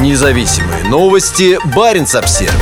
Независимые новости. Барин обсерва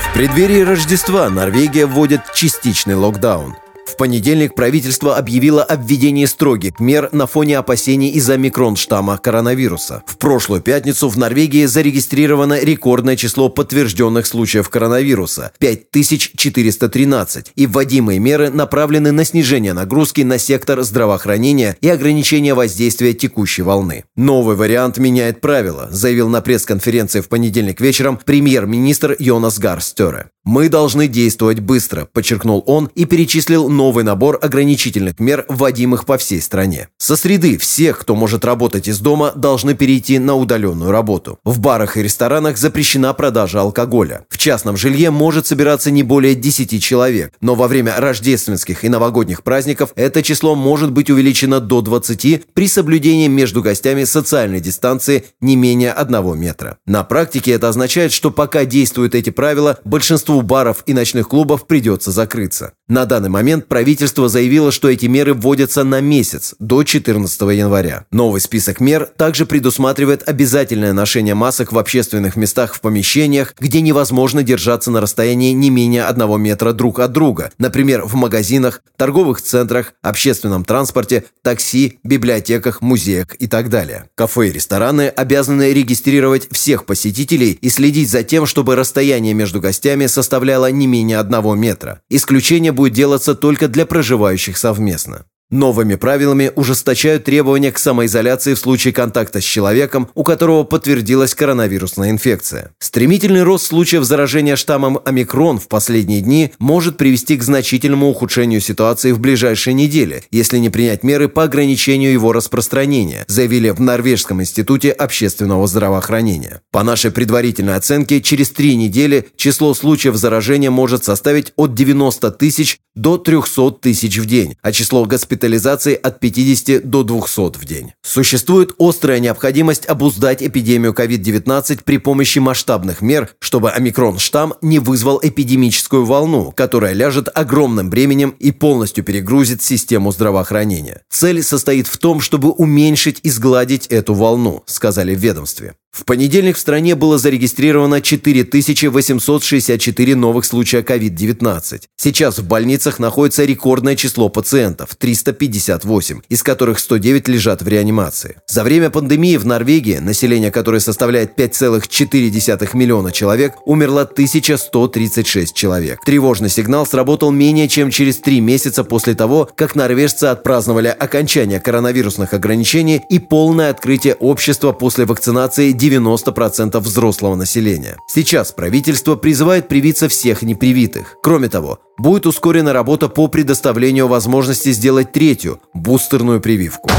В преддверии Рождества Норвегия вводит частичный локдаун – в понедельник правительство объявило о введении строгих мер на фоне опасений из-за микрон-штамма коронавируса. В прошлую пятницу в Норвегии зарегистрировано рекордное число подтвержденных случаев коронавируса – 5413, и вводимые меры направлены на снижение нагрузки на сектор здравоохранения и ограничение воздействия текущей волны. Новый вариант меняет правила, заявил на пресс-конференции в понедельник вечером премьер-министр Йонас Гарстере. «Мы должны действовать быстро», – подчеркнул он и перечислил новый набор ограничительных мер, вводимых по всей стране. Со среды всех, кто может работать из дома, должны перейти на удаленную работу. В барах и ресторанах запрещена продажа алкоголя. В частном жилье может собираться не более 10 человек, но во время рождественских и новогодних праздников это число может быть увеличено до 20 при соблюдении между гостями социальной дистанции не менее 1 метра. На практике это означает, что пока действуют эти правила, большинство большинству баров и ночных клубов придется закрыться. На данный момент правительство заявило, что эти меры вводятся на месяц, до 14 января. Новый список мер также предусматривает обязательное ношение масок в общественных местах в помещениях, где невозможно держаться на расстоянии не менее одного метра друг от друга, например, в магазинах, торговых центрах, общественном транспорте, такси, библиотеках, музеях и так далее. Кафе и рестораны обязаны регистрировать всех посетителей и следить за тем, чтобы расстояние между гостями составляло составляла не менее одного метра. Исключение будет делаться только для проживающих совместно. Новыми правилами ужесточают требования к самоизоляции в случае контакта с человеком, у которого подтвердилась коронавирусная инфекция. Стремительный рост случаев заражения штаммом омикрон в последние дни может привести к значительному ухудшению ситуации в ближайшие недели, если не принять меры по ограничению его распространения, заявили в Норвежском институте общественного здравоохранения. По нашей предварительной оценке, через три недели число случаев заражения может составить от 90 тысяч до 300 тысяч в день, а число госпитализаций госпитализаций от 50 до 200 в день. Существует острая необходимость обуздать эпидемию COVID-19 при помощи масштабных мер, чтобы омикрон-штамм не вызвал эпидемическую волну, которая ляжет огромным бременем и полностью перегрузит систему здравоохранения. Цель состоит в том, чтобы уменьшить и сгладить эту волну, сказали в ведомстве. В понедельник в стране было зарегистрировано 4864 новых случая COVID-19. Сейчас в больницах находится рекордное число пациентов – 358, из которых 109 лежат в реанимации. За время пандемии в Норвегии, население которой составляет 5,4 миллиона человек, умерло 1136 человек. Тревожный сигнал сработал менее чем через три месяца после того, как норвежцы отпраздновали окончание коронавирусных ограничений и полное открытие общества после вакцинации 90% взрослого населения. Сейчас правительство призывает привиться всех непривитых. Кроме того, будет ускорена работа по предоставлению возможности сделать третью – бустерную прививку.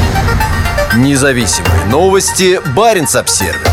Независимые новости. Барин обсервис